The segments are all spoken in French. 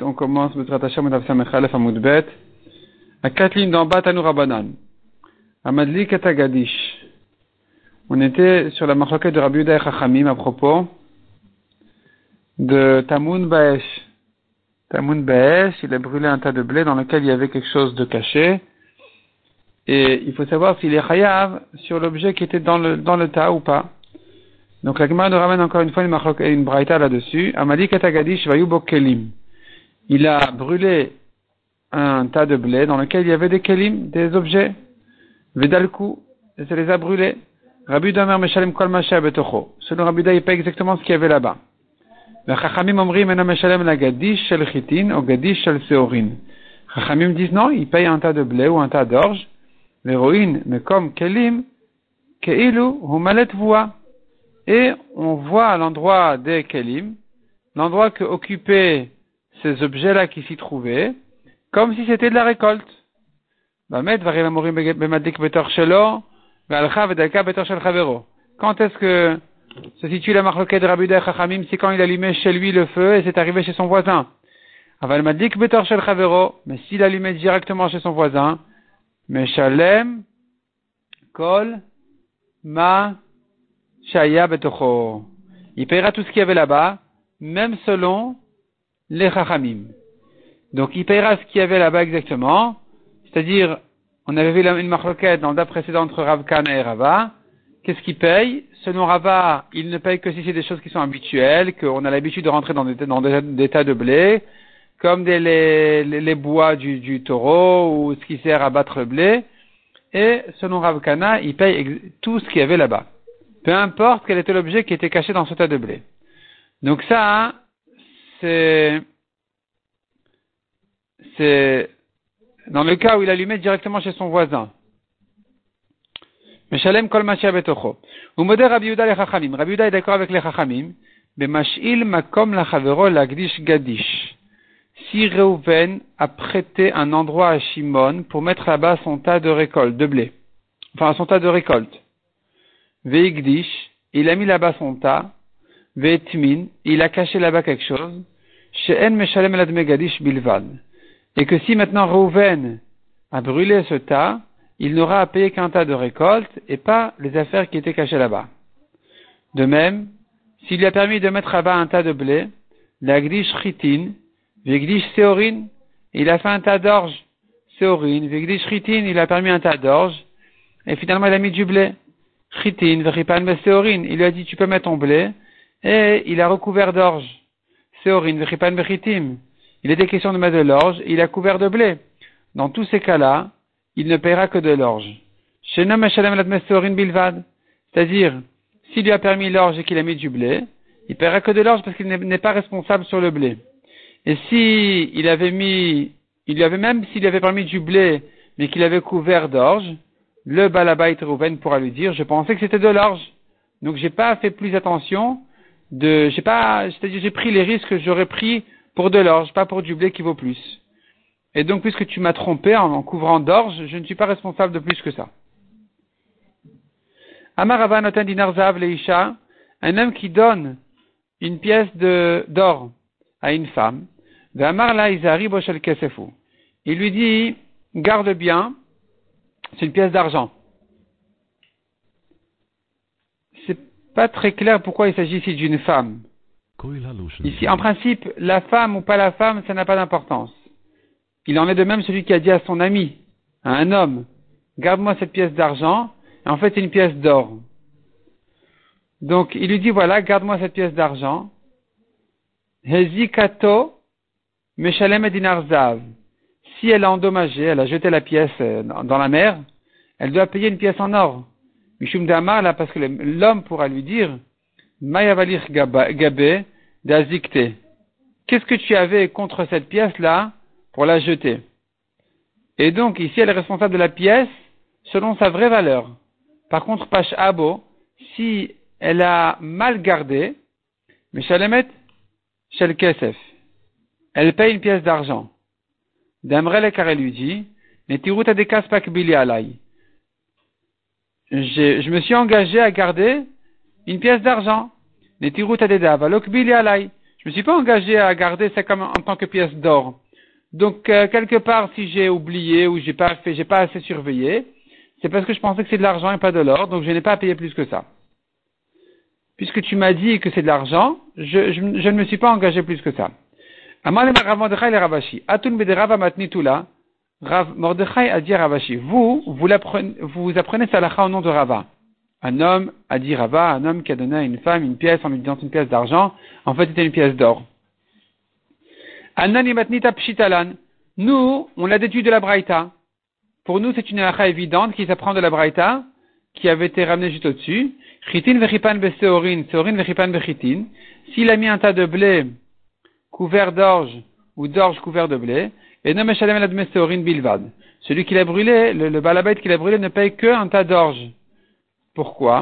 on commence. À quatre lignes d'en bas, Tanu Rabanan. Amadli Katagadish. On était sur la marloquette de Rabbi Yudah Chachamim à propos de Tamun Baesh. Tamun Baesh, il a brûlé un tas de blé dans lequel il y avait quelque chose de caché. Et il faut savoir s'il est chayav sur l'objet qui était dans le, dans le tas ou pas. Donc la nous ramène encore une fois une, une braïta là-dessus. Amadi Katagadish Vayubo Kelim. Il a brûlé un tas de blé dans lequel il y avait des kelim, des objets. Vedalku, et ça les a brûlés. Rabbi Damer Meshalem Kol Betocho. Selon Rabbi il paye exactement ce qu'il y avait là-bas. Chachamim Omri Mena Meshalem la Gadish Shel Chitin ou Gadish Shel Seorin. Chachamim disent non, il paye un tas de blé ou un tas d'orge. L'héroïne, mais comme kelim, keilu hu malet voa. Et on voit à l'endroit des Kelim, l'endroit que occupaient ces objets-là qui s'y trouvaient, comme si c'était de la récolte. Quand est-ce que se situe la marloquette de Rabbi Chachamim? C'est quand il allumait chez lui le feu et c'est arrivé chez son voisin. Mais s'il allumait directement chez son voisin, Meshalem, Kol, Ma, Shaya Betocho. Il paiera tout ce qu'il y avait là-bas, même selon les Chachamim. Donc il paiera ce qu'il y avait là-bas exactement, c'est-à-dire, on avait vu une marloquette dans le date précédent entre Rav et Rava. Qu'est-ce qu'il paye Selon Rava, il ne paye que si c'est des choses qui sont habituelles, qu'on a l'habitude de rentrer dans des, tas de blé, comme les, bois du, taureau ou ce qui sert à battre le blé. Et selon Rav il paye tout ce qu'il y avait là-bas peu importe quel était l'objet qui était caché dans ce tas de blé. Donc ça, c'est, c'est dans le cas où il allumait directement chez son voisin. Meshalem kol betocho. Umoder Rabbi Yuda le Chachamim. Rabbi est d'accord avec les Chachamim. Bemashil makom lachavero lagdish gadish. Si Reuven a prêté un endroit à Shimon pour mettre là-bas son tas de récolte, de blé. Enfin, son tas de récolte. Veigdish, il a mis là-bas son tas, Veitmin, il a caché là-bas quelque chose, She'en Meshalem Megadish Bilvad. Et que si maintenant Reuven a brûlé ce tas, il n'aura à payer qu'un tas de récolte et pas les affaires qui étaient cachées là-bas. De même, s'il lui a permis de mettre là-bas un tas de blé, l'agdish chitin, vegdish seorin, il a fait un tas d'orge, seorin, vegdish chitin, il a permis un tas d'orge, et finalement il a mis du blé. Il lui a dit, tu peux mettre ton blé, et il a recouvert d'orge. Seorin, Vechipan, Vechitim. Il était question de mettre de l'orge, il a couvert de blé. Dans tous ces cas-là, il ne paiera que de l'orge. C'est-à-dire, s'il lui a permis l'orge et qu'il a mis du blé, il paiera que de l'orge parce qu'il n'est pas responsable sur le blé. Et si il avait mis, il lui avait même s'il avait permis du blé, mais qu'il avait couvert d'orge, le Balabait Rouven pourra lui dire, je pensais que c'était de l'orge. Donc j'ai pas fait plus attention de, j'ai pas, c'est-à-dire j'ai pris les risques que j'aurais pris pour de l'orge, pas pour du blé qui vaut plus. Et donc puisque tu m'as trompé en, couvrant d'orge, je ne suis pas responsable de plus que ça. Amarava Dinarzav Leisha, un homme qui donne une pièce d'or à une femme, il lui dit, garde bien, c'est une pièce d'argent. C'est pas très clair pourquoi il s'agit ici d'une femme. Ici, en principe, la femme ou pas la femme, ça n'a pas d'importance. Il en est de même celui qui a dit à son ami, à un homme, garde-moi cette pièce d'argent, en fait c'est une pièce d'or. Donc il lui dit, voilà, garde-moi cette pièce d'argent. Hezikato, Meshalem Dinarzav si elle a endommagé, elle a jeté la pièce euh, dans la mer, elle doit payer une pièce en or. Mishum Damar, là, parce que l'homme pourra lui dire, Mayavalir Gabe d'Azikte. Qu'est-ce que tu avais contre cette pièce-là pour la jeter? Et donc, ici, elle est responsable de la pièce selon sa vraie valeur. Par contre, Pash Abo, si elle a mal gardé, Mishalemet Shel Kesef, elle paye une pièce d'argent. D'Amrele car elle lui dit, je, je me suis engagé à garder une pièce d'argent. Je Je me suis pas engagé à garder ça comme en tant que pièce d'or. Donc euh, quelque part, si j'ai oublié ou j'ai pas fait, j'ai pas assez surveillé, c'est parce que je pensais que c'est de l'argent et pas de l'or, donc je n'ai pas à payer plus que ça. Puisque tu m'as dit que c'est de l'argent, je, je, ne me suis pas engagé plus que ça. Rav Mordechai a dit Ravashi. Vous, vous, apprenez, vous apprenez Salacha au nom de Rava. Un homme a dit Rava, un homme qui a donné à une femme une pièce en lui disant une pièce d'argent. En fait, c'était une pièce d'or. Nous, on l'a déduit de la Braïta. Pour nous, c'est une halakha évidente qui s'apprend de la Braïta, qui avait été ramenée juste au-dessus. Chitin vechipan beseorin, seorin vechipan. S'il a mis un tas de blé couvert d'orge ou d'orge couvert de blé, et non meshalem seorin bilvad. Celui qui l'a brûlé, le, le balabait qui l'a brûlé ne paye que un tas d'orge. Pourquoi?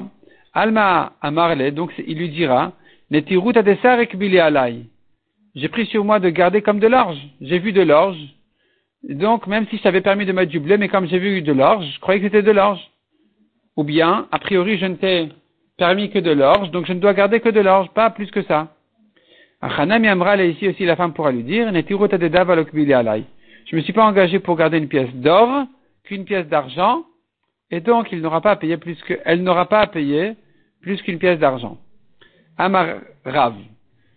Alma amarle, donc il lui dira, netirut adesarek alay. J'ai pris sur moi de garder comme de l'orge. J'ai vu de l'orge donc, même si je t'avais permis de mettre du blé, mais comme j'ai vu de l'orge, je croyais que c'était de l'orge. Ou bien, a priori, je ne t'ai permis que de l'orge, donc je ne dois garder que de l'orge, pas plus que ça. Achanam Yamral, et ici aussi la femme pourra lui dire, je me suis pas engagé pour garder une pièce d'or qu'une pièce d'argent, et donc il n'aura pas à payer plus que, elle n'aura pas à payer plus qu'une pièce d'argent. Amar Rav.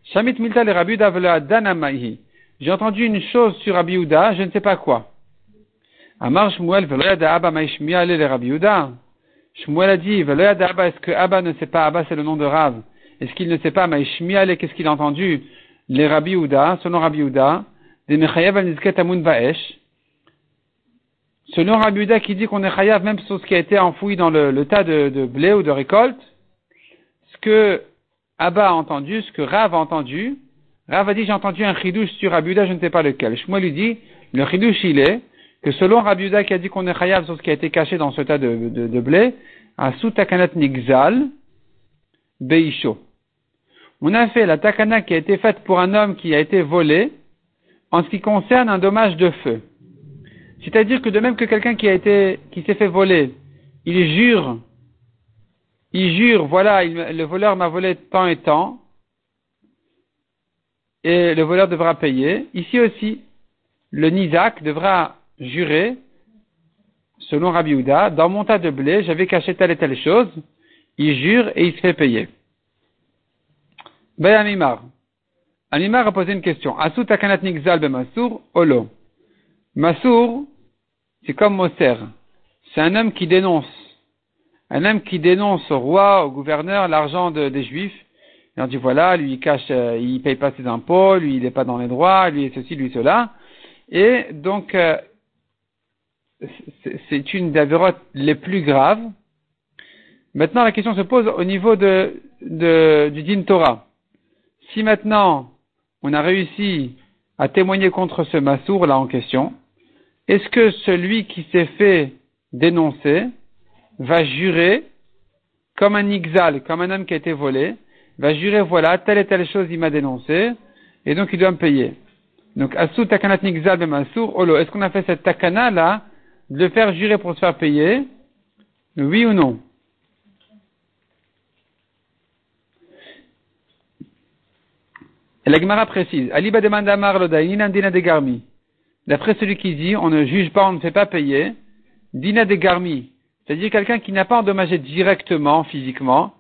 Shamit Milta le Rabu Danamahi. J'ai entendu une chose sur Rabbi je ne sais pas quoi. Amar Shmuel, Abba le Rabbi Shmuel a dit, est-ce que Abba ne sait pas, Abba c'est le nom de Rav, est-ce qu'il ne sait pas, Maishmiale, qu'est-ce qu'il a entendu, les Rabbi selon Rabbi des Mechayev al selon Rabbi qui dit qu'on est chayav même sur ce qui a été enfoui dans le, tas de, blé ou de récolte, ce que Abba a entendu, ce que Rav a entendu, Rav a dit, j'ai entendu un chidouche sur Rabiuda, je ne sais pas lequel. Shmuel lui dit, le chidouche il est, que selon Rabiuda qui a dit qu'on est chayav sur ce qui a été caché dans ce tas de, blé, à sous takanat nigzal, beisho. On a fait la takana qui a été faite pour un homme qui a été volé, en ce qui concerne un dommage de feu. C'est-à-dire que de même que quelqu'un qui s'est fait voler, il jure, il jure, voilà, le voleur m'a volé tant et tant, et le voleur devra payer. Ici aussi, le Nizak devra jurer, selon Rabbi Houda, dans mon tas de blé, j'avais caché telle et telle chose, il jure et il se fait payer. Ben Amimar. Amimar a posé une question. Asut takanat nigzal be olo. Masour, c'est comme Moser. C'est un homme qui dénonce. Un homme qui dénonce au roi, au gouverneur, l'argent des Juifs, et on dit voilà, lui il cache, euh, il paye pas ses impôts, lui il n'est pas dans les droits, lui ceci, lui cela. Et donc euh, c'est une des les plus graves. Maintenant la question se pose au niveau de, de du din Torah. Si maintenant on a réussi à témoigner contre ce massour là en question, est-ce que celui qui s'est fait dénoncer va jurer comme un ixal, comme un homme qui a été volé, va jurer, voilà, telle et telle chose il m'a dénoncé, et donc il doit me payer. Donc, Asou Takanat Nigzal Bemasour, Olo, est-ce qu'on a fait cette takana là, de le faire jurer pour se faire payer? Oui ou non? Et la Gemara précise, Aliba demande à de Garmi. D'après celui qui dit, on ne juge pas, on ne fait pas payer, Dina de Garmi. C'est-à-dire quelqu'un qui n'a pas endommagé directement, physiquement,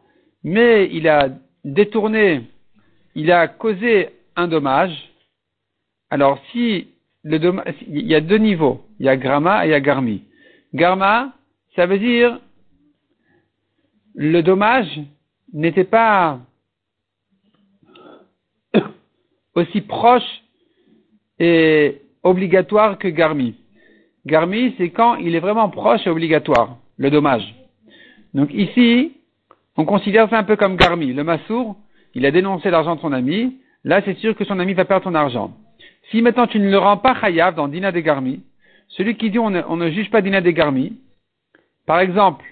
mais il a détourné, il a causé un dommage. Alors si il y a deux niveaux, il y a Grama et il y a Garmi. Garma, ça veut dire le dommage n'était pas aussi proche et obligatoire que Garmi. Garmi, c'est quand il est vraiment proche et obligatoire, le dommage. Donc ici, on considère ça un peu comme Garmi. Le Massour, il a dénoncé l'argent de son ami. Là, c'est sûr que son ami va perdre son argent. Si maintenant tu ne le rends pas Chayav dans Dina de Garmi, celui qui dit on ne, juge pas Dina de Garmi, par exemple,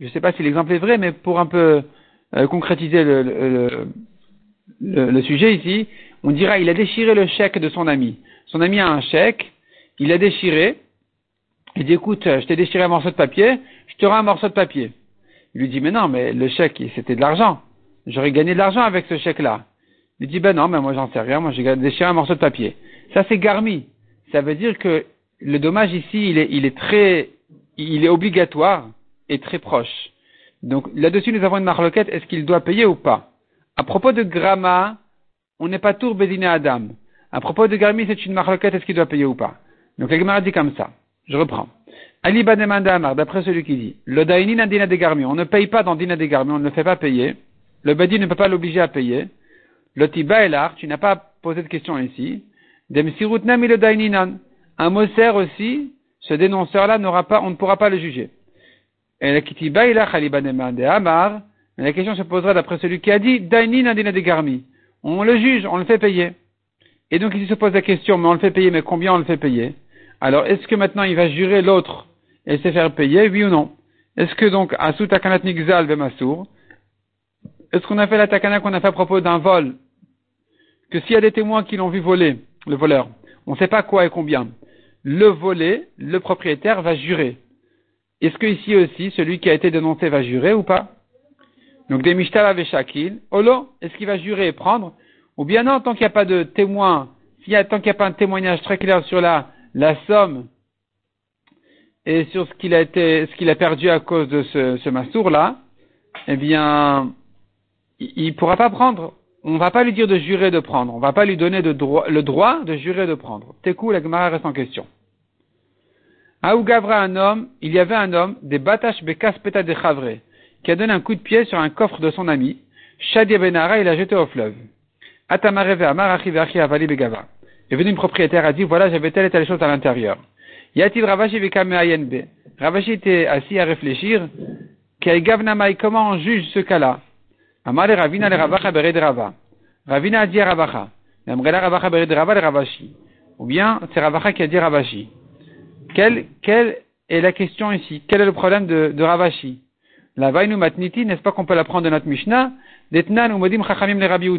je ne sais pas si l'exemple est vrai, mais pour un peu euh, concrétiser le, sujet ici, on dira il a déchiré le chèque de son ami. Son ami a un chèque, il a déchiré, il dit écoute, je t'ai déchiré un morceau de papier, je te rends un morceau de papier. Il lui dit, mais non, mais le chèque, c'était de l'argent. J'aurais gagné de l'argent avec ce chèque-là. Il dit, ben non, mais moi j'en sais rien, moi j'ai déchiré un morceau de papier. Ça c'est garmi. Ça veut dire que le dommage ici, il est, il est très, il est obligatoire et très proche. Donc là-dessus, nous avons une marloquette, est-ce qu'il doit payer ou pas? À propos de Grama, on n'est pas tour Bédiné Adam. À propos de Garmi, c'est une marloquette, est-ce qu'il doit payer ou pas? Donc la Gemara dit comme ça. Je reprends. Ali Amar, d'après celui qui dit, le Dainin Dina de Garmi, on ne paye pas dans Dina de Garmi, on ne le fait pas payer. Le Badi ne peut pas l'obliger à payer. Le Tiba Elar, tu n'as pas posé de question ici. Demsirutnam le Daininan. Un Moser aussi, ce dénonceur-là n'aura pas, on ne pourra pas le juger. Et le Kitiba Amar, mais la question se posera d'après celui qui a dit, Dainin Dina de Garmi. On le juge, on le fait payer. Et donc il se pose la question, mais on le fait payer, mais combien on le fait payer? Alors est-ce que maintenant il va jurer l'autre et se faire payer, oui ou non? Est-ce que donc, est-ce qu'on a fait la takana qu'on a fait à propos d'un vol? Que s'il y a des témoins qui l'ont vu voler, le voleur, on ne sait pas quoi et combien, le volé, le propriétaire va jurer. Est-ce que ici aussi, celui qui a été dénoncé va jurer ou pas? Donc des Mishtala Shakil, Olo, est-ce qu'il va jurer et prendre Ou bien non, tant qu'il n'y a pas de témoin, s'il y a, tant qu'il n'y a pas un témoignage très clair sur la, la somme et sur ce qu'il a été, ce qu'il a perdu à cause de ce, ce massour là, eh bien, il ne pourra pas prendre. On ne va pas lui dire de jurer de prendre. On ne va pas lui donner de droit, le droit de jurer de prendre. Tekou, la Gemara reste en question. Aougavra, un homme, il y avait un homme, des batash bekas peta de chavre qui a donné un coup de pied sur un coffre de son ami. Shadia Benara, il l'a jeté au fleuve. Begava. est venu une propriétaire, a dit, voilà, j'avais telle et telle chose à l'intérieur. Yativ Ravashi Ravashi était assis à réfléchir. Comment on juge ce cas-là? Ravina le Ravacha Bered. Ravina a dit Ravacha. Ravacha Bered le Ravashi. Ou bien, c'est Ravacha qui a dit Ravashi. Quelle, quelle est la question ici? Quel est le problème de, de Ravashi? La vainu matniti, n'est-ce pas qu'on peut l'apprendre de notre Mishnah? Detnan ou modim chachamim le Rabbi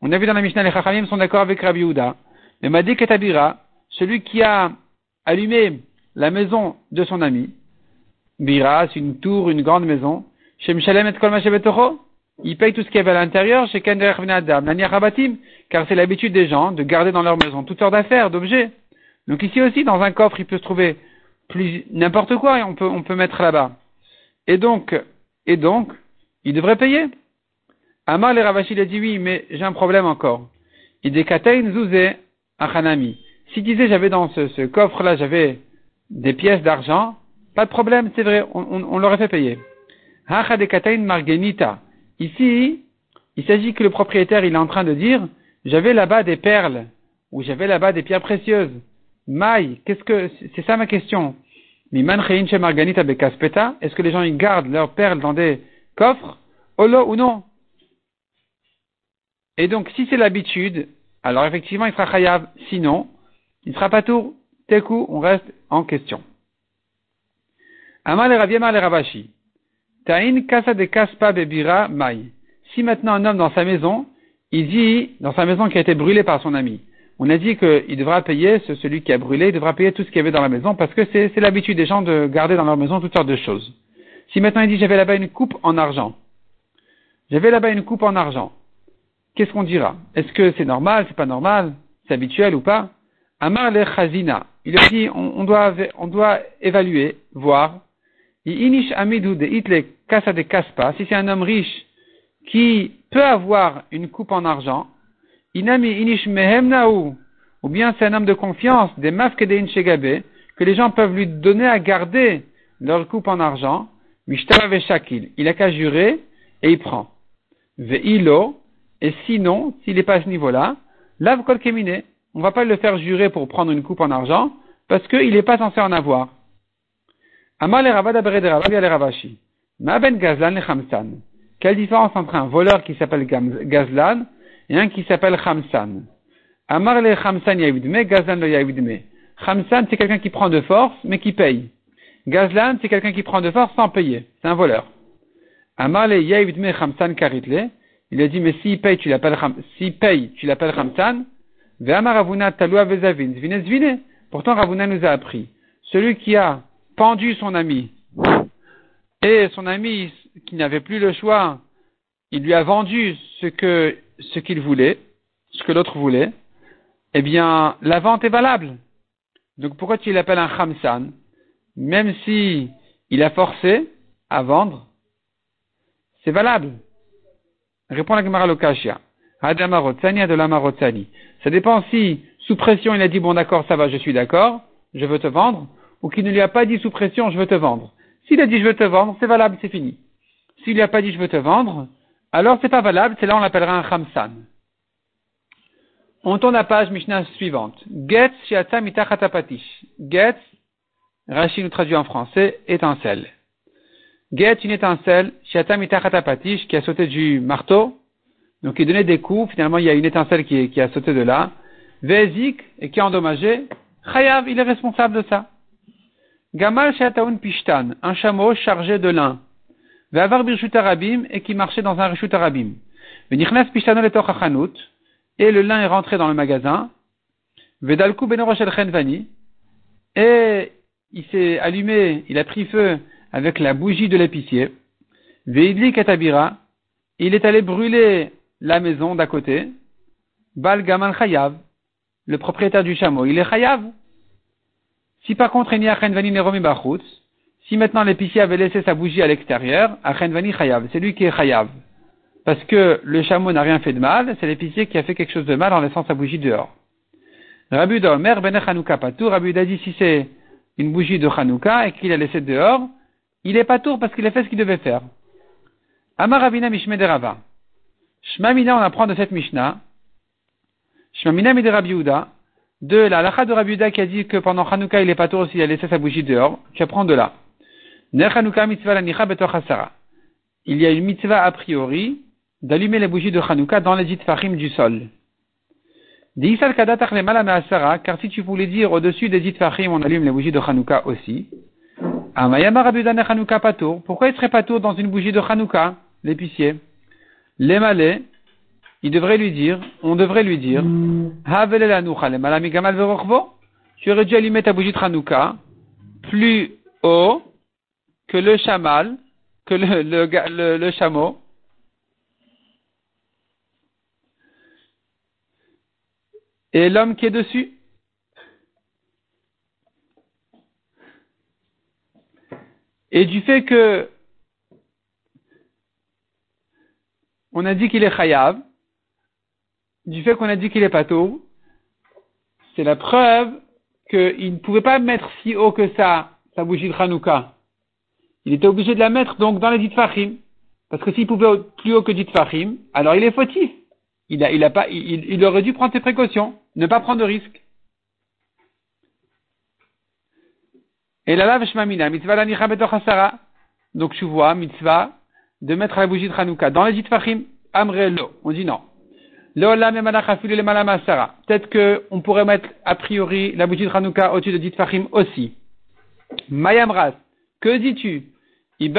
On a vu dans la Mishnah, les chachamim sont d'accord avec Rabbi Uda. Mais Madi Ketabira, celui qui a allumé la maison de son ami, Bira, c'est une tour, une grande maison, et Kol il paye tout ce qu'il y avait à l'intérieur chez Kender Adam, car c'est l'habitude des gens de garder dans leur maison toutes sortes d'affaires, d'objets. Donc ici aussi, dans un coffre, il peut se trouver plus n'importe quoi et on peut, on peut mettre là-bas. Et donc, et donc, il devrait payer. Amar le Ravashi a dit oui, mais j'ai un problème encore. Il dit Zouze Achanami. S'il disait j'avais dans ce, coffre-là, j'avais des pièces d'argent, pas de problème, c'est vrai, on, l'aurait fait payer. Hacha de Katein Margenita. Ici, il s'agit que le propriétaire, il est en train de dire, j'avais là-bas des perles, ou j'avais là-bas des pierres précieuses. Maï, qu'est-ce que, c'est ça ma question. Est-ce que les gens ils gardent leurs perles dans des coffres? Olo ou non? Et donc, si c'est l'habitude, alors effectivement, il sera chayav. Sinon, il sera pas tout. Teku, on reste en question. Amal Ravashi. Ta'in kasa de kaspa bebira mai. Si maintenant un homme dans sa maison, il dit, dans sa maison qui a été brûlée par son ami, on a dit qu'il devra payer, celui qui a brûlé, il devra payer tout ce qu'il y avait dans la maison parce que c'est l'habitude des gens de garder dans leur maison toutes sortes de choses. Si maintenant il dit j'avais là-bas une coupe en argent, j'avais là-bas une coupe en argent, qu'est-ce qu'on dira? Est-ce que c'est normal, c'est pas normal, c'est habituel ou pas? Amar le chazina, il a dit on, doit, on doit évaluer, voir. De itle casa de kaspa, si c'est un homme riche qui peut avoir une coupe en argent, Inami inish naou, ou bien c'est un homme de confiance, des mafkedein shegabe, que les gens peuvent lui donner à garder leur coupe en argent, mishtara shakil. Il a qu'à jurer et il prend. Ve'ilo, et sinon, s'il n'est pas à ce niveau-là, lav kol kemine. On va pas le faire jurer pour prendre une coupe en argent, parce qu'il n'est pas censé en avoir. Amal Ravashi. Ma ben gazlan le chamsan. Quelle différence entre un voleur qui s'appelle gazlan et un qui s'appelle Khamsan. Amar le Khamsan Yavidme, Gazlan le Yavidme. Khamsan, c'est quelqu'un qui prend de force, mais qui paye. Gazlan, c'est quelqu'un qui prend de force sans payer. C'est un voleur. Amar le Yavidme Khamsan Karitle. Il a dit, mais s'il paye, tu l'appelles s'il paye, tu l'appelles Khamsan. Ve'amar Ravuna Talua Vezavin. Zvine. Pourtant, Ravuna nous a appris. Celui qui a pendu son ami, et son ami qui n'avait plus le choix, il lui a vendu ce que ce qu'il voulait, ce que l'autre voulait, eh bien, la vente est valable. Donc pourquoi tu l'appelles un khamsan? Même si il a forcé à vendre, c'est valable. Répond la Gemara Lokashia. Adamarotsani, Adolamarotsani. Ça dépend si, sous pression, il a dit, bon d'accord, ça va, je suis d'accord, je veux te vendre, ou qu'il ne lui a pas dit sous pression, je veux te vendre. S'il a dit, je veux te vendre, c'est valable, c'est fini. S'il lui a pas dit, je veux te vendre, alors c'est pas valable, c'est là on l'appellera un khamsan. On tourne la page Mishnah suivante. Get shiatsa mitachatapatish. Get, Rachid nous traduit en français, étincelle. Get, une étincelle, shiatsa mitachatapatish, qui a sauté du marteau. Donc il donnait des coups, finalement il y a une étincelle qui, qui a sauté de là. Vezik, et qui a endommagé. Chayav, il est responsable de ça. Gamal shiataun pishtan, un chameau chargé de lin. Ve'avar birshut arabim, et qui marchait dans un rishut arabim. Venichnas pishtano le et le lin est rentré dans le magasin. Vedalku benoroshel chenvani, et il s'est allumé, il a pris feu avec la bougie de l'épicier. Veidli katabira, il est allé brûler la maison d'à côté. Bal gamal chayav, le propriétaire du chameau, il est chayav. Si par contre il n'y a chenvani neromi bachutz, si maintenant l'épicier avait laissé sa bougie à l'extérieur, chenvani chayav, c'est lui qui est chayav parce que le chameau n'a rien fait de mal, c'est l'épicier qui a fait quelque chose de mal en laissant sa bougie dehors. Rabbi Omer ben Hanouka Patour, Rabbi dit si c'est une bougie de Hanouka et qu'il a laissé dehors, il est patour parce qu'il a fait ce qu'il devait faire. Amar Rabina Mishme de Rava. Shmamina, on apprend de cette Mishnah. Shmamina de Rabbi De la lacha de Rabbi qui a dit que pendant Hanouka, il est patour s'il a laissé sa bougie dehors. Tu apprends de là. Il y a une mitzvah a priori d'allumer les bougies de Hanouka dans les itfachim du sol. Car si tu voulais dire au-dessus des itfachim, on allume les bougies de Hanouka aussi. Pourquoi il serait pas tour dans une bougie de Hanouka, l'épicier? Les il devrait lui dire, on devrait lui dire, tu aurais dû allumer ta bougie de Hanouka plus haut que le chamal, chameau, et l'homme qui est dessus. Et du fait que on a dit qu'il est chayav, du fait qu'on a dit qu'il est pato, c'est la preuve qu'il ne pouvait pas mettre si haut que ça sa bougie de Hanouka. Il était obligé de la mettre donc dans les dit fachim. Parce que s'il pouvait plus haut que dit fachim, alors il est fautif. Il, a, il, a pas, il, il aurait dû prendre ses précautions. Ne pas prendre de risque. Et la lave shmamina, mitzvah lanicha betoch Donc tu vois, mitzvah, de mettre la bougie de Hanouka dans les ditfachim, amrelo. On dit non. Peut-être qu'on pourrait mettre a priori la bougie de Hanouka au-dessus de ditfachim aussi. Mayamras, que dis-tu? Il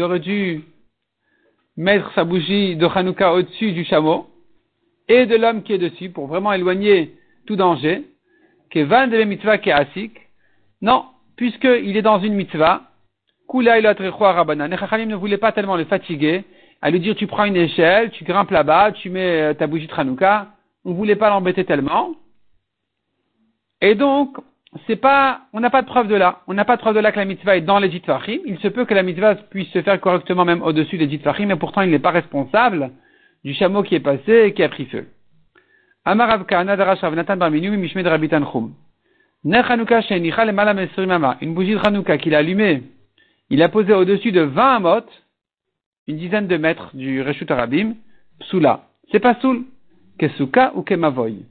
aurait dû mettre sa bougie de Hanouka au-dessus du chameau et de l'homme qui est dessus pour vraiment éloigner tout danger, que van de mitzvah qui asik. Non, puisqu'il est dans une mitzvah, Kula Rabbanan. Les Chachalim ne voulaient pas tellement le fatiguer, à lui dire tu prends une échelle, tu grimpes là-bas, tu mets euh, ta bougie de Hanouka. On ne voulait pas l'embêter tellement. Et donc, c'est pas, on n'a pas de preuve de là. On n'a pas de preuve de là que la mitzvah est dans les Fahim. Il se peut que la mitzvah puisse se faire correctement même au-dessus des Fahim, mais pourtant il n'est pas responsable du chameau qui est passé et qui a pris feu. Une bougie de Hanouka qu'il a allumée, il a posé au-dessus de 20 amot, une dizaine de mètres du Reshut Arabim, psoula. C'est pas soul, kesuka ou kemavoy.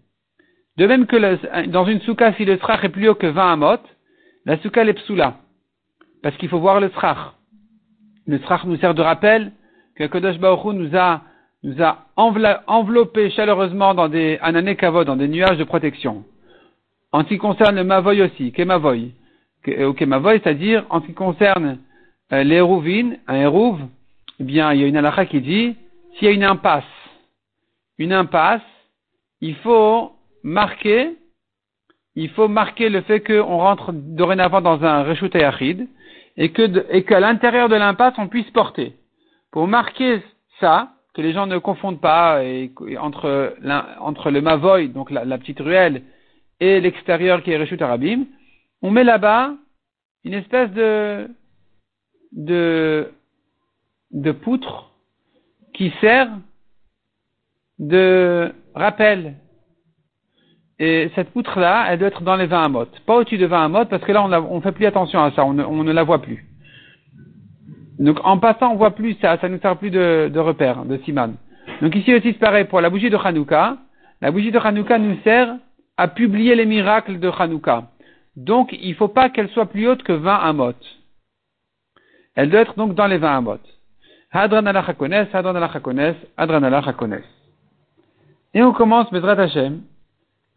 De même que dans une souka, si le srach est plus haut que 20 amot, la souka est psoula. Parce qu'il faut voir le srach. Le srach nous sert de rappel que Baruch nous a nous a enveloppé chaleureusement dans des ananekavod, dans des nuages de protection. En ce qui concerne le mavoy aussi, kemavoy, ou kemavoy, c'est-à-dire en ce qui concerne euh, les un hérouv, eh bien, il y a une halakha qui dit, s'il y a une impasse, une impasse, il faut marquer, il faut marquer le fait qu'on rentre dorénavant dans un reshut et que, et qu'à l'intérieur de l'impasse, on puisse porter. Pour marquer ça, que les gens ne confondent pas et, entre, entre le Mavoy, donc la, petite ruelle, et l'extérieur qui est Reshut Arabim, on met là-bas une espèce de, de, de poutre qui sert de rappel. Et cette poutre-là, elle doit être dans les 20 amot. Pas au-dessus de 20 amot, parce que là, on ne fait plus attention à ça, on ne, la voit plus. Donc, en passant, on voit plus ça, ça ne nous sert plus de, repère, de siman. Donc, ici aussi, c'est pareil pour la bougie de Hanouka. La bougie de Hanouka nous sert à publier les miracles de Hanouka. Donc, il ne faut pas qu'elle soit plus haute que 20 amot. Elle doit être donc dans les 20 amot. Hadran chakones, hadran chakones, hadran. Et on commence, Bezrat Hashem,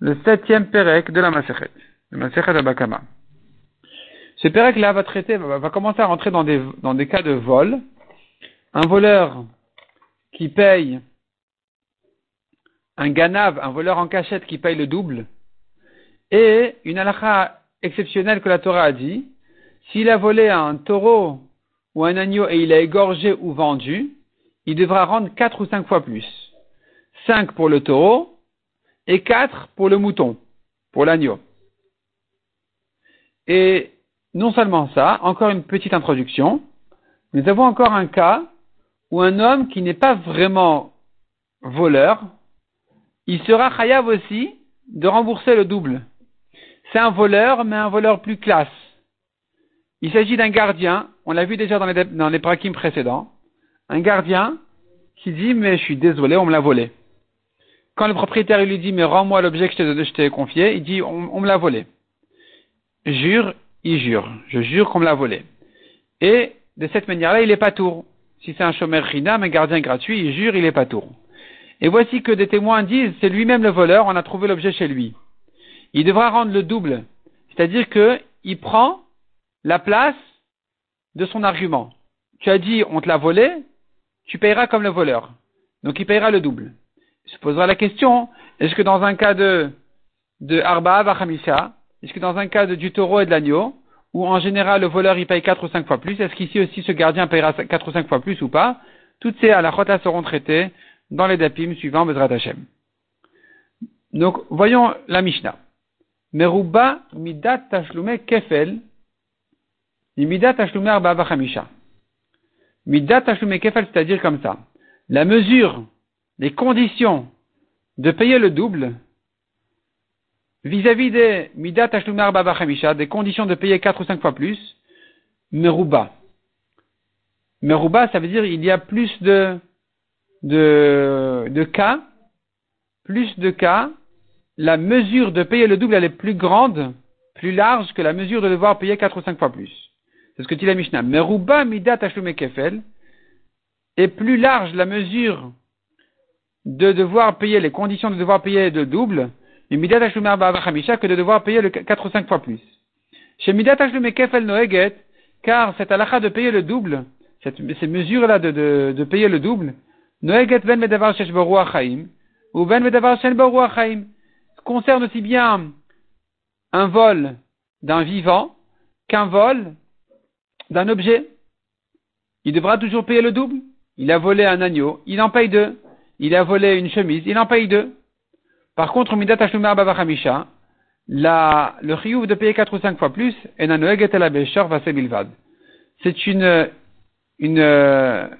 le septième Pérec de la Masechet, le Masechet Abakama. Ce Pérec-là va traiter, va, commencer à rentrer dans des, dans des cas de vol. Un voleur qui paye un ganav, un voleur en cachette qui paye le double, et une halakha exceptionnelle que la Torah a dit, s'il a volé un taureau ou un agneau et il a égorgé ou vendu, il devra rendre quatre ou cinq fois plus. 5 pour le taureau et 4 pour le mouton, pour l'agneau. Et non seulement ça, encore une petite introduction, nous avons encore un cas où un homme qui n'est pas vraiment voleur, il sera chayav aussi de rembourser le double. C'est un voleur, mais un voleur plus classe. Il s'agit d'un gardien, on l'a vu déjà dans les, dans les précédents, un gardien qui dit mais je suis désolé, on me l'a volé. Quand le propriétaire lui dit, mais rends-moi l'objet que je t'ai confié, il dit, on, me l'a volé. Jure, il jure. Je jure qu'on me l'a volé. Et de cette manière-là, il est pas tour. Si c'est un chômeur rina, un gardien gratuit, il jure, il est pas tour. Et voici que des témoins disent, c'est lui-même le voleur, on a trouvé l'objet chez lui. Il devra rendre le double. C'est-à-dire qu'il prend la place de son argument. Tu as dit, on te l'a volé, tu payeras comme le voleur. Donc il payera le double se posera la question, est-ce que dans un cas de, de Arba Vachamisha, est-ce que dans un cas de, du taureau et de l'agneau, où en général le voleur il paye quatre ou cinq fois plus, est-ce qu'ici aussi ce gardien payera quatre ou cinq fois plus ou pas? Toutes ces alachotas seront traitées dans les dapim suivants Bezrat Hashem. Donc, voyons la Mishnah. Meruba midat tashlume kefel, midat tashlume arba vachamisha. Midat tashlume kefel, c'est-à-dire comme ça. La mesure les conditions de payer le double vis-à-vis des midat ashlumar babachamisha, des conditions de payer quatre ou cinq fois plus, meruba. Meruba, ça veut dire il y a plus de, de, de cas, plus de cas, la mesure de payer le double elle est plus grande, plus large que la mesure de devoir payer quatre ou cinq fois plus. C'est ce que dit la Mishnah. Meruba midat ashlume kefel est plus large la mesure de devoir payer les conditions de devoir payer de double, mais midat que de devoir payer le 4 ou 5 fois plus. Chez midat kefel noeget, car cette halakha de payer le double, ces mesures-là de, payer le double, noeget ben medavar ou ben medavar concerne aussi bien un vol d'un vivant qu'un vol d'un objet. Il devra toujours payer le double. Il a volé un agneau, il en paye deux il a volé une chemise, il en paye deux. Par contre, Midat Hashlumer Babachamisha, le chiyuv de payer quatre ou cinq fois plus, et Abeshor Vasebilvad. C'est une, une,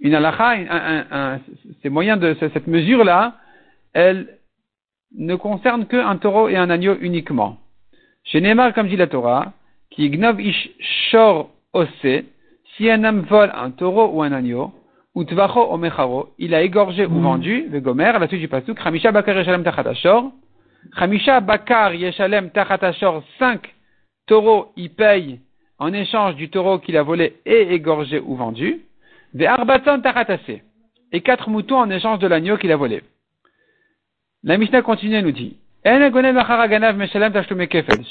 une halakha, ces de, cette mesure-là, elle ne concerne qu'un taureau et un agneau uniquement. Chez Neymar, comme dit la Torah, qui gnov ish shor ose, si un homme vole un taureau ou un agneau, Utvacho il a égorgé ou hmm. vendu, le gomer, à la suite du pasuk, Chamisha bakar yeshalem tachatashor, Chamisha bakar yeshalem tachatashor, cinq taureaux, il paye en échange du taureau qu'il a volé et égorgé ou vendu, ve arbaton tachatase, et quatre moutons en échange de l'agneau qu'il a volé. La Mishnah continue et nous dit,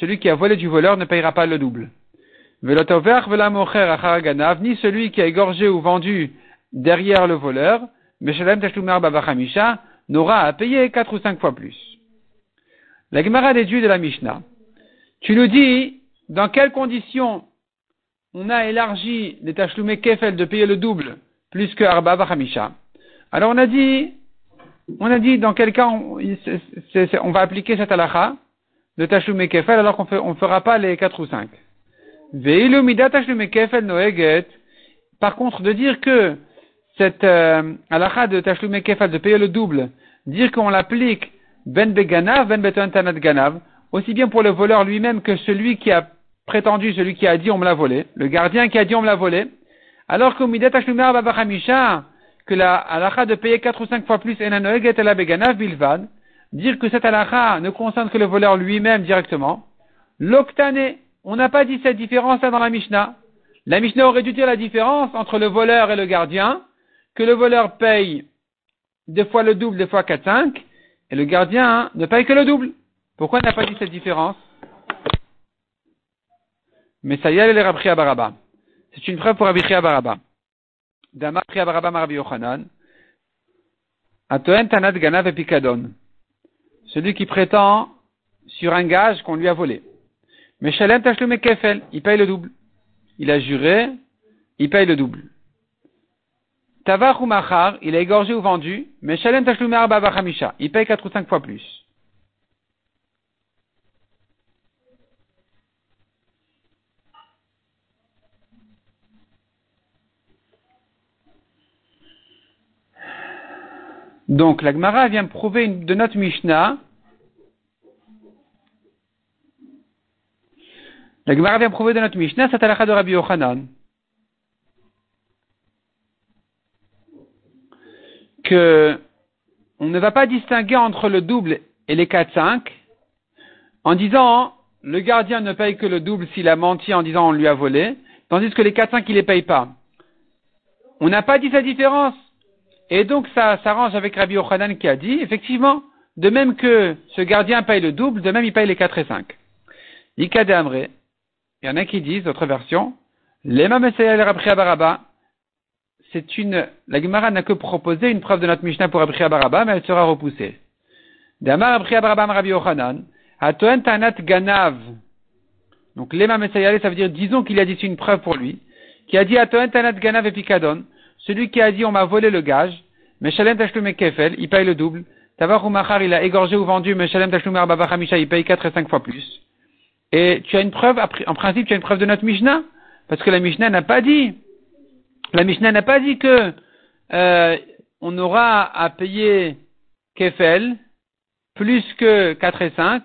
celui qui a volé du voleur ne payera pas le double. Ni celui qui a égorgé ou vendu derrière le voleur, Meshalem Tashlumar Babachamisha n'aura à payer quatre ou cinq fois plus. La Gemara déduit de la Mishnah. Tu nous dis dans quelles conditions on a élargi les Tashlumé Kefel de payer le double, plus que Arba Bachamisha. Alors on a dit, on a dit dans quel cas on, va appliquer cette halakha de Tashlume Kefel alors qu'on ne fera pas les 4 ou 5. Veilu Midat Tashlume Kefel Noeget. Par contre, de dire que cette euh, halakha de Tashlume Kefel, de payer le double, dire qu'on l'applique Ben Beganav, Ben Betantanat Ganav, aussi bien pour le voleur lui-même que celui qui a prétendu, celui qui a dit on me l'a volé, le gardien qui a dit on me l'a volé, alors que Midat Tashlume Babachamisha, que la halakha de payer 4 ou 5 fois plus Enanoeget la Beganav Bilvad, dire que cette halakha ne concerne que le voleur lui-même directement, l'octané, on n'a pas dit cette différence là dans la Mishnah. La Mishnah aurait dû dire la différence entre le voleur et le gardien, que le voleur paye deux fois le double, deux fois 4, 5, et le gardien ne paye que le double. Pourquoi on n'a pas dit cette différence? Mais ça y est, les Rabbi Baraba. C'est une preuve pour Rabbi Baraba. Dama Baraba Rabbi Yochanan. Atoen Tanat Ganav et celui qui prétend sur un gage qu'on lui a volé. Mais Shalem Tashlume Kefel, il paye le double. Il a juré, il paye le double. Tavar ou Machar, il a égorgé ou vendu, mais Shalem Tashlume Arba Bachamisha, il paye 4 ou 5 fois plus. Donc la Gemara vient prouver de notre Mishnah. La Gemara vient prouver de notre Mishnah, c'est de Rabbi Yochanan. Que on ne va pas distinguer entre le double et les 4-5 en disant le gardien ne paye que le double s'il a menti en disant on lui a volé, tandis que les 4-5 il les paye pas. On n'a pas dit sa différence. Et donc ça s'arrange avec Rabbi Yochanan qui a dit, effectivement, de même que ce gardien paye le double, de même il paye les 4 et 5. Ika de Amré, il y en a qui disent, autre version, Lema Baraba, c'est une, la Gemara n'a que proposé une preuve de notre Mishnah pour Rabbi Baraba, mais elle sera repoussée. Damar Baraba Rabbi Yochanan, Atoen Tanat Ganav. Donc Lema Messayale, ça veut dire, disons qu'il a dit une preuve pour lui, qui a dit Atoen Tanat Ganav et Pikadon, celui qui a dit on m'a volé le gage, mais Shalem Tashlume Kefel, il paye le double. Tavar ou Machar, il a égorgé ou vendu, mais Shalem Tashlume Arbabachamisha, il paye 4 et 5 fois plus. Et tu as une preuve, en principe, tu as une preuve de notre Mishnah, parce que la Mishnah n'a pas dit, la Mishnah n'a pas dit que euh, on aura à payer Kefel plus que 4 et 5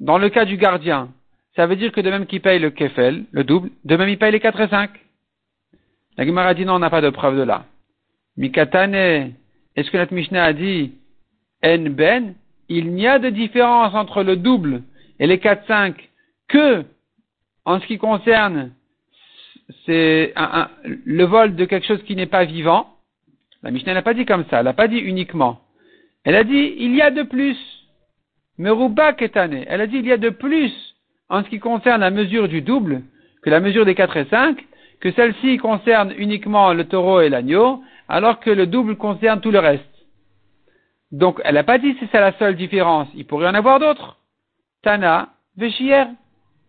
dans le cas du gardien. Ça veut dire que de même qu'il paye le Kefel, le double, de même il paye les 4 et 5. La Gemara dit non, on n'a pas de preuve de là. Mikatane, est-ce que notre Mishnah a dit En ben Il n'y a de différence entre le double et les 4-5 que en ce qui concerne c'est le vol de quelque chose qui n'est pas vivant. La Mishnah n'a pas dit comme ça, elle n'a pas dit uniquement. Elle a dit il y a de plus. Meruba ketane. Elle a dit il y a de plus en ce qui concerne la mesure du double que la mesure des 4 et 5 que celle-ci concerne uniquement le taureau et l'agneau, alors que le double concerne tout le reste. Donc, elle n'a pas dit si c'est la seule différence. Il pourrait y en avoir d'autres. Tana, Véchier.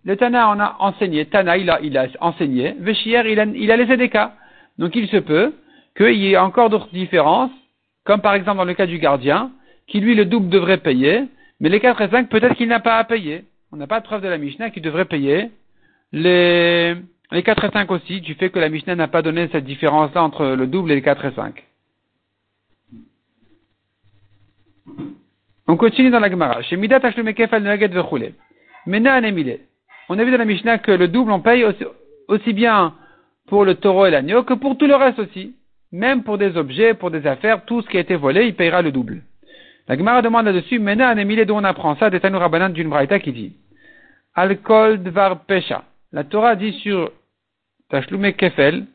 Le Tana en a enseigné. Tana, il a, enseigné. Véchier, il a, il a laissé des cas. Donc, il se peut qu'il y ait encore d'autres différences, comme par exemple dans le cas du gardien, qui lui, le double devrait payer, mais les 4 et 5, peut-être qu'il n'a pas à payer. On n'a pas de preuve de la Mishnah qui devrait payer les, les 4 et 5 aussi, du fait que la Mishnah n'a pas donné cette différence-là entre le double et les 4 et 5. On continue dans la Gemara. Chez Midat Mena On a vu dans la Mishnah que le double on paye aussi, bien pour le taureau et l'agneau que pour tout le reste aussi. Même pour des objets, pour des affaires, tout ce qui a été volé, il payera le double. La Gemara demande là-dessus, Mena Anemile, d'où on apprend ça, des Tanoura d'une Braïta qui dit, Alcool dvar pesha. La Torah dit sur Tashlume Kefel,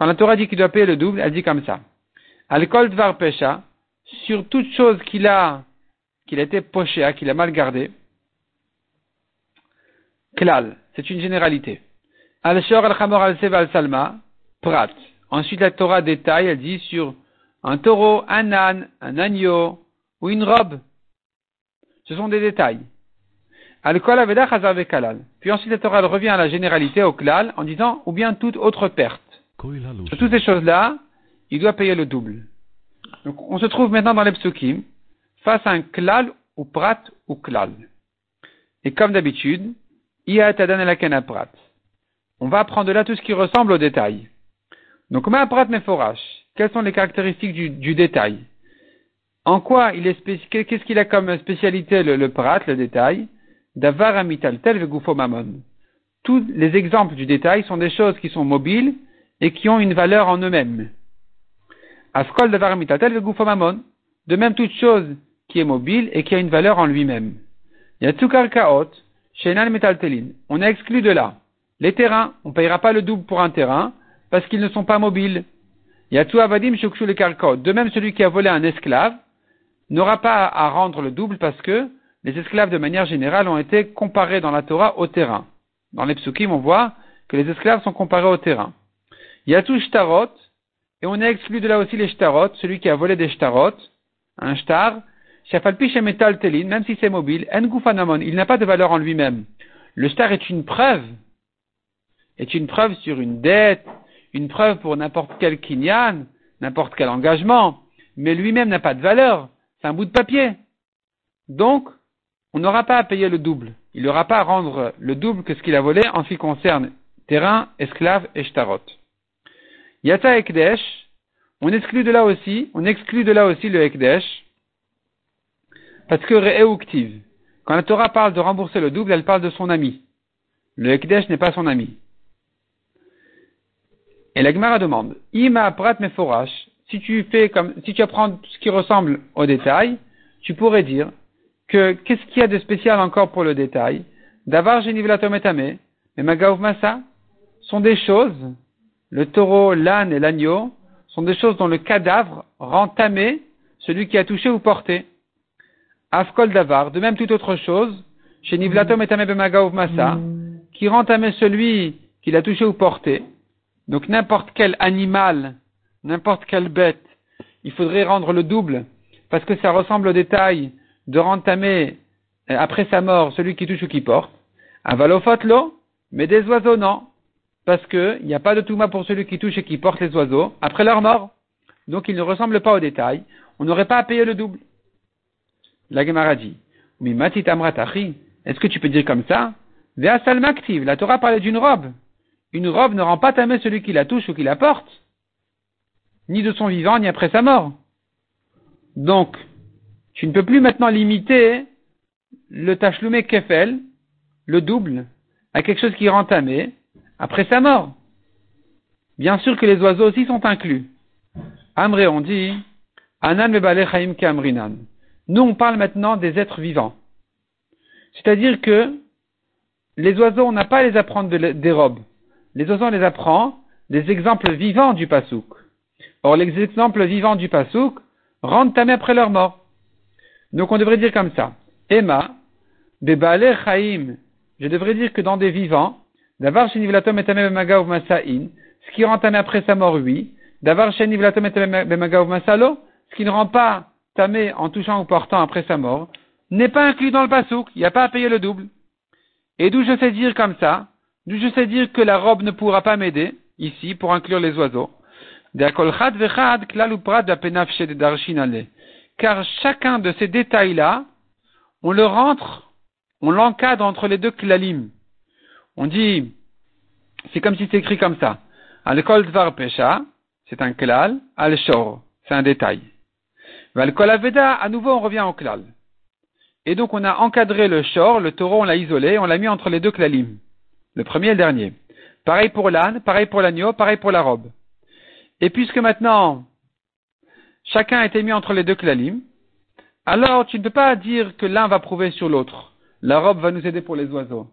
quand la Torah dit qu'il doit payer le double, elle dit comme ça. Alcool Dvar Pesha, sur toute chose qu'il a, qu'il a été poché, qu'il a mal gardé. Klal, c'est une généralité. Al-Shor al-Chamor al-Sev al-Salma, Prat. Ensuite, la Torah détaille, elle dit sur un taureau, un âne, un agneau ou une robe. Ce sont des détails. Puis ensuite, la Torah revient à la généralité, au klal, en disant, ou bien toute autre perte. Sur toutes ces choses-là, il doit payer le double. Donc, on se trouve maintenant dans les psukim, face à un klal ou prat ou klal. Et comme d'habitude, On va apprendre de là tout ce qui ressemble au détail. Donc, ma prat meforash. Quelles sont les caractéristiques du, détail? En quoi il est qu'est-ce qu'il a comme spécialité le, prat, le détail? Davar amital tel mamon. Tous les exemples du détail sont des choses qui sont mobiles et qui ont une valeur en eux-mêmes. Askol davar amital tel mamon. De même toute chose qui est mobile et qui a une valeur en lui-même. Il y a tukar kaot, shenan metaltelin. On a exclu de là. Les terrains, on ne payera pas le double pour un terrain parce qu'ils ne sont pas mobiles. Il y a tout avadim shukshu le De même, celui qui a volé un esclave n'aura pas à rendre le double parce que les esclaves, de manière générale, ont été comparés dans la Torah au terrain. Dans les psukim, on voit que les esclaves sont comparés au terrain. Il y a tout shtarot, et on a exclu de là aussi les shtarot, celui qui a volé des shtarot, un shtar, même si c'est mobile, il n'a pas de valeur en lui-même. Le shtar est une preuve, est une preuve sur une dette, une preuve pour n'importe quel kinyan, n'importe quel engagement, mais lui-même n'a pas de valeur, c'est un bout de papier. Donc, on n'aura pas à payer le double. Il n'aura pas à rendre le double que ce qu'il a volé en ce qui concerne terrain, esclave et shtarot. Yata Ekdesh, on exclut de là aussi, on exclut de là aussi le Ekdesh, parce que Re'euktiv, quand la Torah parle de rembourser le double, elle parle de son ami. Le Ekdesh n'est pas son ami. Et la Gemara demande, Ima prat meforash, si tu fais comme, si tu apprends ce qui ressemble au détail, tu pourrais dire que qu'est-ce qu'il y a de spécial encore pour le détail? D'avar genivlatometame, mais magaov massa, sont des choses, le taureau, l'âne et l'agneau, sont des choses dont le cadavre rend tamé celui qui a touché ou porté. Afkol davar, de même toute autre chose, chez Nivlatom et Massa, qui rend tamé celui qui l'a touché ou porté. Donc n'importe quel animal, n'importe quelle bête, il faudrait rendre le double, parce que ça ressemble au détail de rentamer euh, après sa mort celui qui touche ou qui porte. Avalofotlo, mais des oiseaux non, parce qu'il n'y a pas de touma pour celui qui touche et qui porte les oiseaux après leur mort. Donc ils ne ressemblent pas au détail. On n'aurait pas à payer le double. La Gemara dit, est-ce que tu peux dire comme ça? La Torah parlait d'une robe. Une robe ne rend pas tamé celui qui la touche ou qui la porte, ni de son vivant, ni après sa mort. Donc, tu ne peux plus maintenant limiter le tachloumé kefel, le double, à quelque chose qui rend tamé après sa mort. Bien sûr que les oiseaux aussi sont inclus. Amré, on dit, Anan chaim kamrinan. Nous, on parle maintenant des êtres vivants. C'est-à-dire que les oiseaux, on n'a pas à les apprendre des robes les oiseaux les apprend des exemples vivants du pasouk. Or, les exemples vivants du pasouk rendent tamé après leur mort. Donc, on devrait dire comme ça. Emma, bebale chaim. Je devrais dire que dans des vivants, d'avar shenivlatom et bemaga masa'in, ce qui rend tamé après sa mort, oui. D'avar shenivlatom et bemaga masalo, ce qui ne rend pas tamé en touchant ou portant après sa mort, n'est pas inclus dans le pasouk. Il n'y a pas à payer le double. Et d'où je sais dire comme ça, je sais dire que la robe ne pourra pas m'aider, ici, pour inclure les oiseaux. Car chacun de ces détails-là, on le rentre, on l'encadre entre les deux klalim. On dit, c'est comme si c'est écrit comme ça. Al-kol dvar pesha, c'est un klal. Al-shor, c'est un détail. Al-kol aveda, à nouveau on revient au klal. Et donc on a encadré le shor, le taureau, on l'a isolé, on l'a mis entre les deux klalim. Le premier et le dernier. Pareil pour l'âne, pareil pour l'agneau, pareil pour la robe. Et puisque maintenant, chacun a été mis entre les deux klalim, alors tu ne peux pas dire que l'un va prouver sur l'autre. La robe va nous aider pour les oiseaux.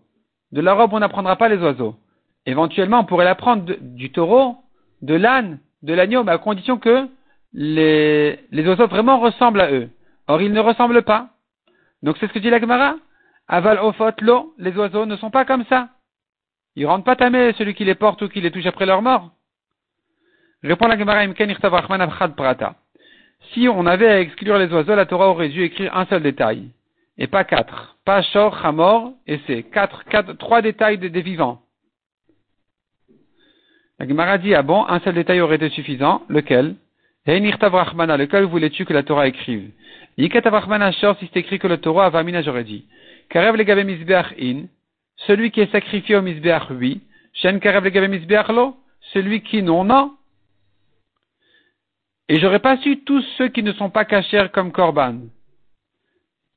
De la robe, on n'apprendra pas les oiseaux. Éventuellement, on pourrait l'apprendre du taureau, de l'âne, de l'agneau, mais à condition que les, oiseaux vraiment ressemblent à eux. Or, ils ne ressemblent pas. Donc, c'est ce que dit la Gemara. Aval ofot lo, les oiseaux ne sont pas comme ça. Ils rendent pas tamé celui qui les porte ou qui les touche après leur mort. Répond la Gemara Prata. Si on avait à exclure les oiseaux, la Torah aurait dû écrire un seul détail. Et pas quatre. Pas Shor, Hamor, et c'est quatre, quatre, trois détails des, vivants. La Gemara dit, ah bon, un seul détail aurait été suffisant. Lequel? Le cas où voulais-tu que la Torah écrive? Yikatav Rahmana si c'est écrit que le Torah va mina, j'aurais dit. Karev le in, celui qui est sacrifié au misbeach, oui. Shen karev le lo, celui qui non, non. Et j'aurais pas su tous ceux qui ne sont pas cachés comme korban.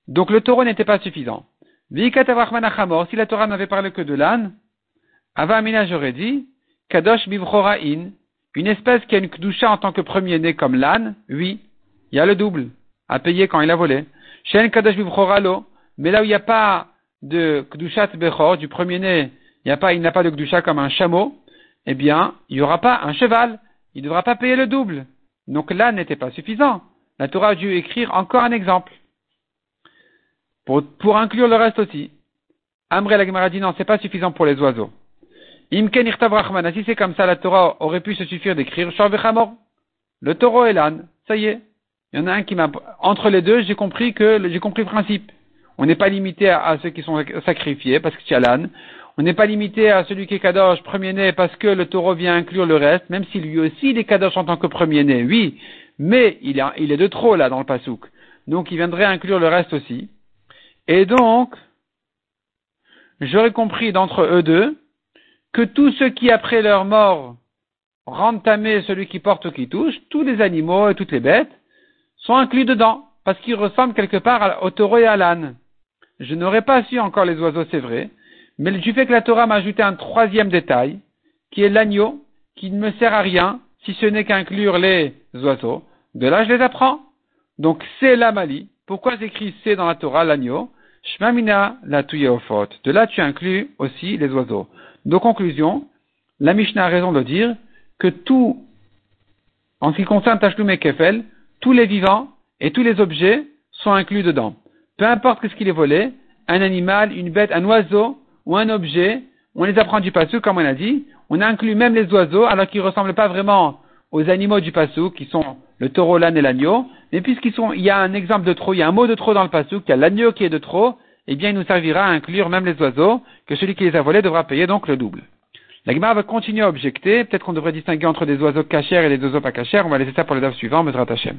Donc le taureau n'était pas suffisant. Si la Torah n'avait parlé que de l'âne, Ava Amina j'aurais dit, Kadosh in, une espèce qui a une kdusha en tant que premier-né comme l'âne, oui, il y a le double, à payer quand il a volé. Shen Kadosh mais là où il n'y a pas de kdushat bechor, du premier-né, il il n'a pas de kdusha comme un chameau, eh bien, il n'y aura pas un cheval, il ne devra pas payer le double. Donc là n'était pas suffisant. La Torah a dû écrire encore un exemple. Pour, inclure le reste aussi. Amré la Gemara dit non, c'est pas suffisant pour les oiseaux. Imken irtav si c'est comme ça, la Torah aurait pu se suffire d'écrire Shorvechamor. Le taureau et l'âne, ça y est. Il y en a un qui m'a, entre les deux, j'ai compris que, j'ai compris le principe. On n'est pas limité à, ceux qui sont sacrifiés parce que tu as l'âne. On n'est pas limité à celui qui est kadosh premier-né parce que le taureau vient inclure le reste, même si lui aussi il est kadosh en tant que premier-né, oui, mais il, est de trop là dans le pasouk. Donc il viendrait inclure le reste aussi. Et donc, j'aurais compris d'entre eux deux que tous ceux qui après leur mort rendent celui qui porte ou qui touche, tous les animaux et toutes les bêtes, sont inclus dedans, parce qu'ils ressemblent quelque part au taureau et à l'âne. Je n'aurais pas su encore les oiseaux, c'est vrai, mais du fait que la Torah m'a ajouté un troisième détail, qui est l'agneau, qui ne me sert à rien, si ce n'est qu'inclure les oiseaux, de là je les apprends. Donc c'est la Mali. Pourquoi j'écris c'est dans la Torah, l'agneau? Shmamina la fautes. De là tu inclus aussi les oiseaux. Donc conclusion, la Mishnah a raison de dire que tout, en ce qui concerne Tashlum et Kefel, tous les vivants et tous les objets sont inclus dedans. Peu importe ce qu'il est volé, un animal, une bête, un oiseau, ou un objet, on les apprend du passou, comme on a dit, on inclut même les oiseaux, alors qu'ils ne ressemblent pas vraiment aux animaux du passou, qui sont le taureau, l'âne et l'agneau, mais puisqu'il y a un exemple de trop, il y a un mot de trop dans le passou, qu'il y a l'agneau qui est de trop, eh bien il nous servira à inclure même les oiseaux, que celui qui les a volés devra payer donc le double. La Gemara va continuer à objecter, peut-être qu'on devrait distinguer entre des oiseaux cachers et des oiseaux pas cachers, on va laisser ça pour le DAF suivant, Mesrat Hashem.